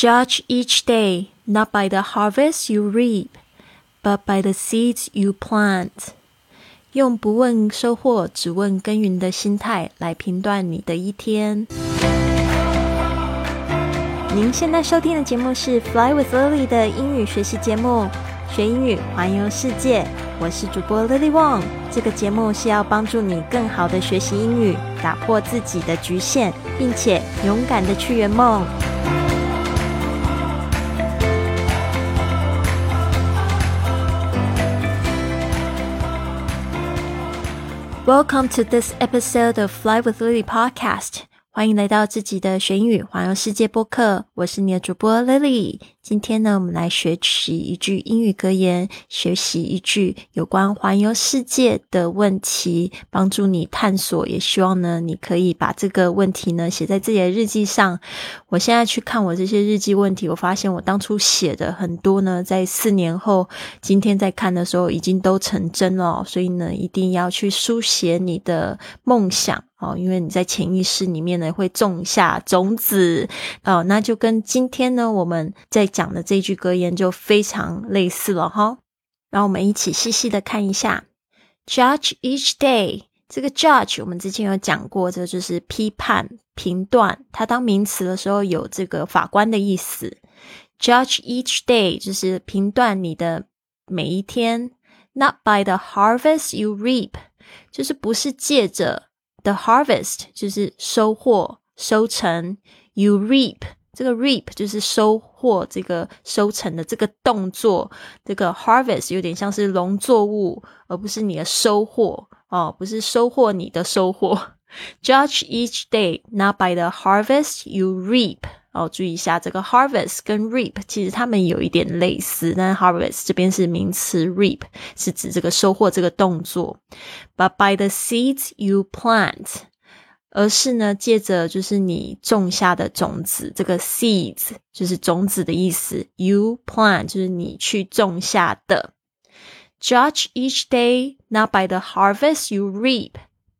Judge each day not by the harvest you reap, but by the seeds you plant。用不问收获，只问耕耘的心态来评断你的一天。您现在收听的节目是《Fly with Lily》的英语学习节目，学英语环游世界。我是主播 Lily Wong。这个节目是要帮助你更好的学习英语，打破自己的局限，并且勇敢的去圆梦。Welcome to this episode of Fly with Lily podcast. 欢迎来到自己的学英语环游世界播客，我是你的主播 Lily。今天呢，我们来学习一句英语格言，学习一句有关环游世界的问题，帮助你探索。也希望呢，你可以把这个问题呢写在自己的日记上。我现在去看我这些日记问题，我发现我当初写的很多呢，在四年后，今天在看的时候已经都成真了。所以呢，一定要去书写你的梦想。哦，因为你在潜意识里面呢会种下种子，哦，那就跟今天呢我们在讲的这句格言就非常类似了哈。让我们一起细细的看一下，Judge each day 这个 Judge 我们之前有讲过，这就是批判、评断，它当名词的时候有这个法官的意思。Judge each day 就是评断你的每一天，Not by the harvest you reap，就是不是借着。The harvest 就是收获、收成。You reap 这个 reap 就是收获、这个收成的这个动作。这个 harvest 有点像是农作物，而不是你的收获哦，不是收获你的收获。Judge each day not by the harvest you reap。哦，注意一下，这个 harvest 跟 reap 其实它们有一点类似，但 harvest 这边是名词，reap 是指这个收获这个动作。But by the seeds you plant，而是呢，借着就是你种下的种子，这个 seeds 就是种子的意思，you plant 就是你去种下的。Judge each day not by the harvest you reap,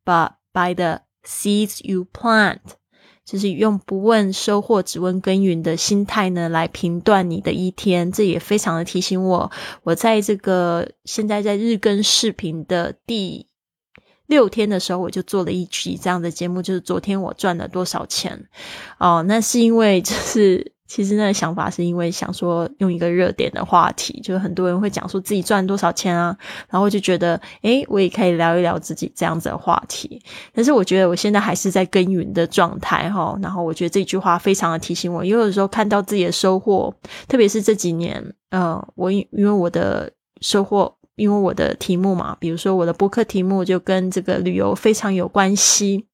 but by the seeds you plant. 就是用不问收获，只问耕耘的心态呢，来评断你的一天。这也非常的提醒我，我在这个现在在日更视频的第六天的时候，我就做了一期这样的节目，就是昨天我赚了多少钱哦。那是因为就是。其实那个想法是因为想说用一个热点的话题，就是很多人会讲说自己赚多少钱啊，然后就觉得诶，我也可以聊一聊自己这样子的话题。但是我觉得我现在还是在耕耘的状态哈，然后我觉得这句话非常的提醒我，因为有时候看到自己的收获，特别是这几年，嗯，我因因为我的收获，因为我的题目嘛，比如说我的播客题目就跟这个旅游非常有关系。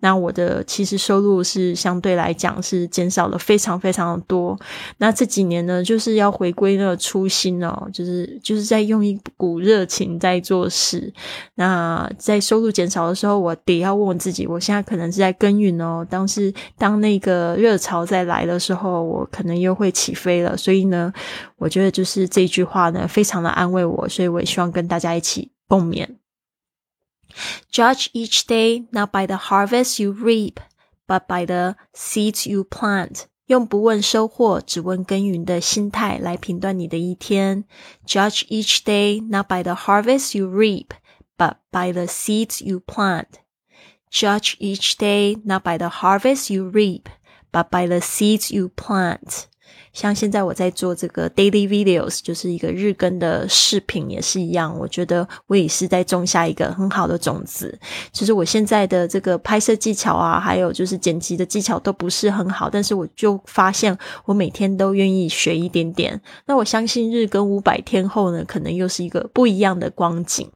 那我的其实收入是相对来讲是减少了非常非常的多。那这几年呢，就是要回归那个初心哦，就是就是在用一股热情在做事。那在收入减少的时候，我得要问我自己，我现在可能是在耕耘哦。当是当那个热潮再来的时候，我可能又会起飞了。所以呢，我觉得就是这句话呢，非常的安慰我，所以我也希望跟大家一起共勉。Judge each day not by the harvest you reap, but by the seeds you plant. 用不问收获，只问耕耘的心态来评断你的一天。Judge each day not by the harvest you reap, but by the seeds you plant. Judge each day not by the harvest you reap, but by the seeds you plant. 像现在我在做这个 daily videos，就是一个日更的视频，也是一样。我觉得我也是在种下一个很好的种子。其实我现在的这个拍摄技巧啊，还有就是剪辑的技巧都不是很好，但是我就发现我每天都愿意学一点点。那我相信日更五百天后呢，可能又是一个不一样的光景。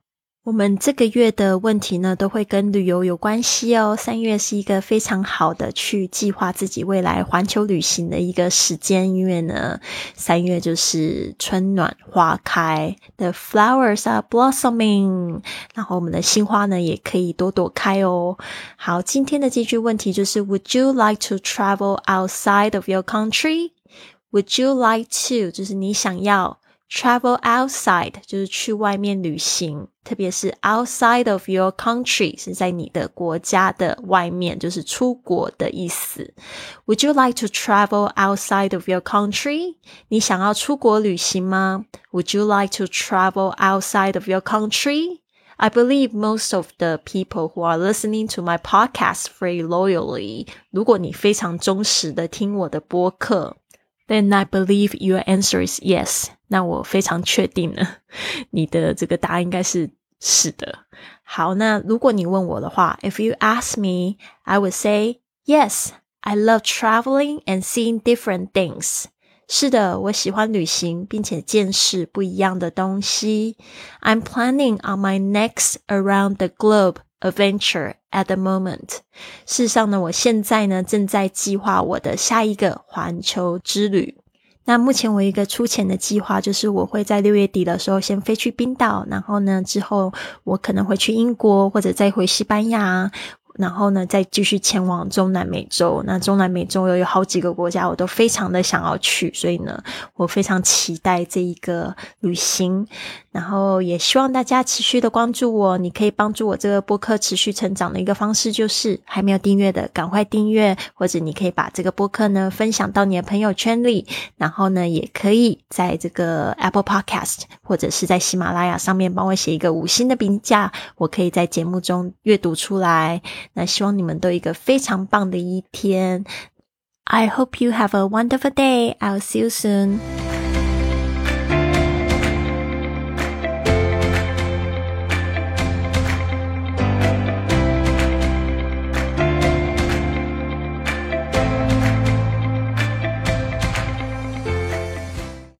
我们这个月的问题呢，都会跟旅游有关系哦。三月是一个非常好的去计划自己未来环球旅行的一个时间，因为呢，三月就是春暖花开，the flowers are blossoming，然后我们的新花呢也可以朵朵开哦。好，今天的这句问题就是：Would you like to travel outside of your country？Would you like to？就是你想要 Travel outside 就是去外面旅行，特别是 outside of your country 是在你的国家的外面，就是出国的意思。Would you like to travel outside of your country？你想要出国旅行吗？Would you like to travel outside of your country? I believe most of the people who are listening to my podcast very loyally，如果你非常忠实的听我的播客，then I believe your answer is yes。 那我非常确定呢，你的这个答案应该是是的。好，那如果你问我的话，if you ask me, I would say yes. I love traveling and seeing different things. 是的，我喜欢旅行，并且见识不一样的东西。I'm planning on my next around the globe adventure at the moment。事实上呢，我现在呢正在计划我的下一个环球之旅。 那目前我一个出钱的计划就是，我会在六月底的时候先飞去冰岛，然后呢之后我可能会去英国，或者再回西班牙。然后呢，再继续前往中南美洲。那中南美洲又有好几个国家，我都非常的想要去，所以呢，我非常期待这一个旅行。然后也希望大家持续的关注我。你可以帮助我这个播客持续成长的一个方式，就是还没有订阅的，赶快订阅，或者你可以把这个播客呢分享到你的朋友圈里。然后呢，也可以在这个 Apple Podcast 或者是在喜马拉雅上面帮我写一个五星的评价，我可以在节目中阅读出来。那希望你们都一个非常棒的一天。I hope you have a wonderful day. I'll see you soon.